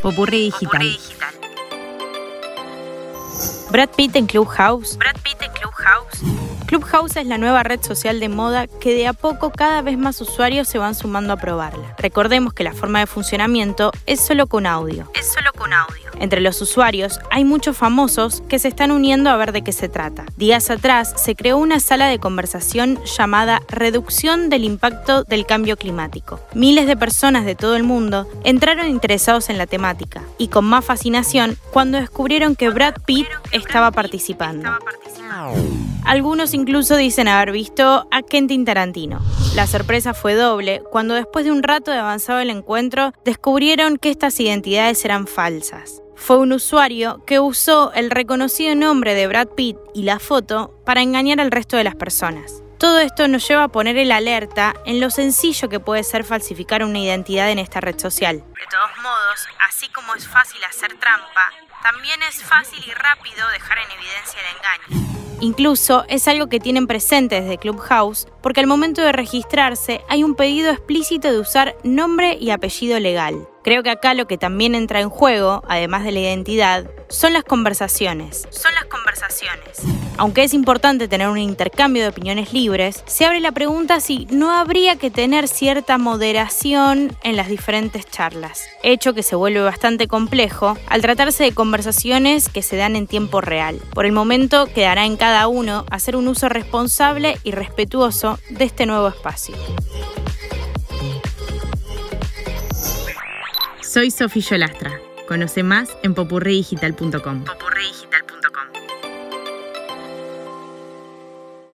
Popurrí digital. Brad Pitt en Clubhouse. Brad Pitt en Clubhouse. Clubhouse es la nueva red social de moda que de a poco cada vez más usuarios se van sumando a probarla. Recordemos que la forma de funcionamiento es solo con audio. Es solo con audio. Entre los usuarios hay muchos famosos que se están uniendo a ver de qué se trata. Días atrás se creó una sala de conversación llamada Reducción del Impacto del Cambio Climático. Miles de personas de todo el mundo entraron interesados en la temática y con más fascinación cuando descubrieron que Brad Pitt estaba participando. Algunos incluso dicen haber visto a Quentin Tarantino. La sorpresa fue doble cuando después de un rato de avanzado el encuentro descubrieron que estas identidades eran falsas. Fue un usuario que usó el reconocido nombre de Brad Pitt y la foto para engañar al resto de las personas. Todo esto nos lleva a poner el alerta en lo sencillo que puede ser falsificar una identidad en esta red social. De todos modos, así como es fácil hacer trampa, también es fácil y rápido dejar en evidencia el engaño. Incluso es algo que tienen presente desde Clubhouse porque al momento de registrarse hay un pedido explícito de usar nombre y apellido legal. Creo que acá lo que también entra en juego, además de la identidad, son las conversaciones. Son las conversaciones. Aunque es importante tener un intercambio de opiniones libres, se abre la pregunta si no habría que tener cierta moderación en las diferentes charlas, hecho que se vuelve bastante complejo al tratarse de conversaciones que se dan en tiempo real. Por el momento quedará en cada uno hacer un uso responsable y respetuoso de este nuevo espacio. Soy Sofía Yolastra. Conoce más en popurridigital.com. Popurri